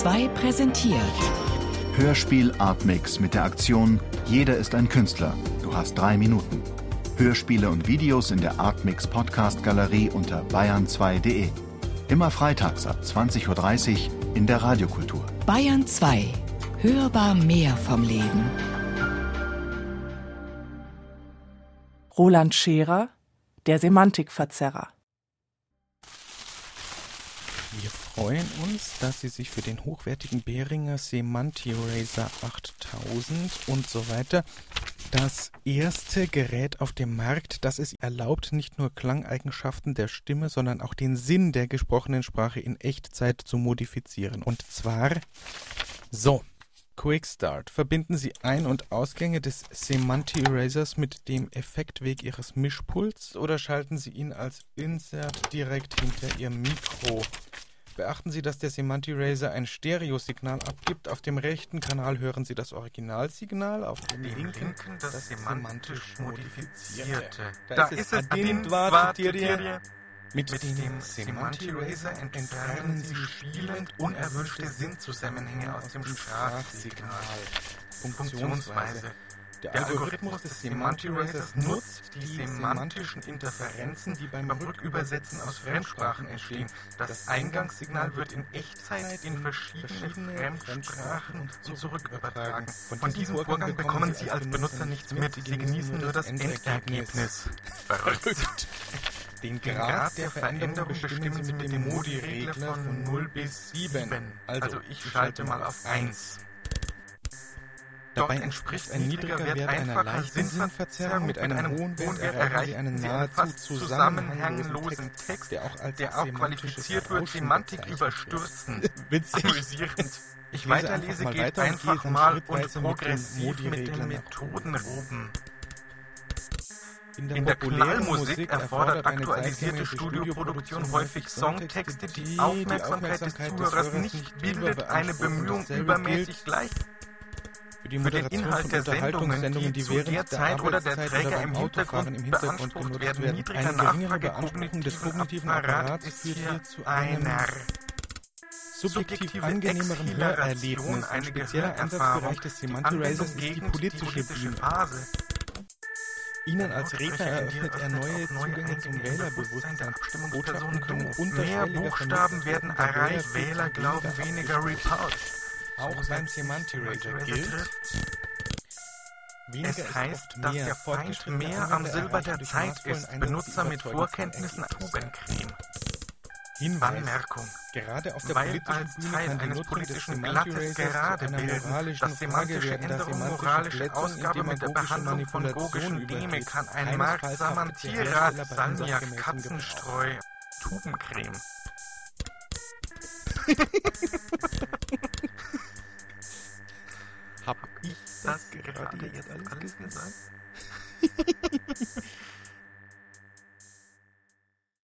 2 präsentiert. Hörspiel Artmix mit der Aktion Jeder ist ein Künstler. Du hast drei Minuten. Hörspiele und Videos in der Artmix Podcast Galerie unter bayern2.de. Immer freitags ab 20.30 Uhr in der Radiokultur. Bayern 2. Hörbar mehr vom Leben. Roland Scherer, der Semantikverzerrer. Wir freuen uns, dass Sie sich für den hochwertigen Behringer Semanti Razor 8000 und so weiter das erste Gerät auf dem Markt, das es erlaubt, nicht nur Klangeigenschaften der Stimme, sondern auch den Sinn der gesprochenen Sprache in Echtzeit zu modifizieren. Und zwar so. Quick Start. Verbinden Sie Ein- und Ausgänge des Semanti Erasers mit dem Effektweg Ihres Mischpults oder schalten Sie ihn als Insert direkt hinter Ihr Mikro. Beachten Sie, dass der Semanti Eraser ein Stereosignal abgibt. Auf dem rechten Kanal hören Sie das Originalsignal, auf dem linken das, das semantisch modifizierte. Da ist es, Adin mit, Mit dem Semanti Eraser entfernen Sie spielend unerwünschte Sinnzusammenhänge aus dem Sprachsignal. Funktionsweise. Der Algorithmus des Semanti Erasers nutzt die semantischen Interferenzen, die beim Rückübersetzen aus Fremdsprachen entstehen. Das Eingangssignal wird in Echtzeit in verschiedene Fremdsprachen und zurückübertragen. Von diesem Vorgang bekommen Sie als Benutzer nichts mit. Sie genießen nur das Endergebnis. Verrückt. Den Grad der Veränderung bestimmen Sie mit dem Modi-Regler von 0 bis 7. Also ich schalte mal auf 1. Dabei entspricht ein niedriger Wert einer leichten Sinnverzerrung mit einem hohen Wert erreichen Sie einen nahezu zusammenhanglosen Text, der auch als der auch qualifiziert wird, Semantik überstürzen. Witzig. Amüsierend. Ich weiterlese, geht einfach mal und progressiv mit den Methoden roben. In der, in der Knallmusik erfordert aktualisierte Studioproduktion häufig Songtexte, die die Aufmerksamkeit des Zuhörers nicht bildet, eine Bemühung übermäßig gleich für, die für den Inhalt der Sendungen, die, während der Zeit oder der Träger im Hintergrund, im Hintergrund genutzt werden. Eine geringere Beanspruchung des kognitiven Apparats führt hier zu einer subjektiv angenehmeren Hörerlebnis. Ein spezieller Ansatzbereich des Semantic Erasers ist die politische Phase. Ihnen als Redner eröffnet er neue Zugänge zum Wählerbewusstsein. Botschaften können Mehr Buchstaben werden erreicht, Wähler glauben weniger repulsed. Auch beim Semantirator gilt, es heißt, dass der Feind mehr am Silber der Zeit ist. Benutzer mit Vorkenntnissen Tubencreme. Hinweis. Anmerkung. Gerade auf der Weil als Teil eines politischen Blattes gerade bilden, moralischen das Frage semantische Änderung moralische Ausgabe mit der Behandlung von Manipulation logischen Deme übergeht. kann ein Markt Samantira, Salmiak, Katzenstreu, Tubencreme. Das gerade jetzt alles gesagt?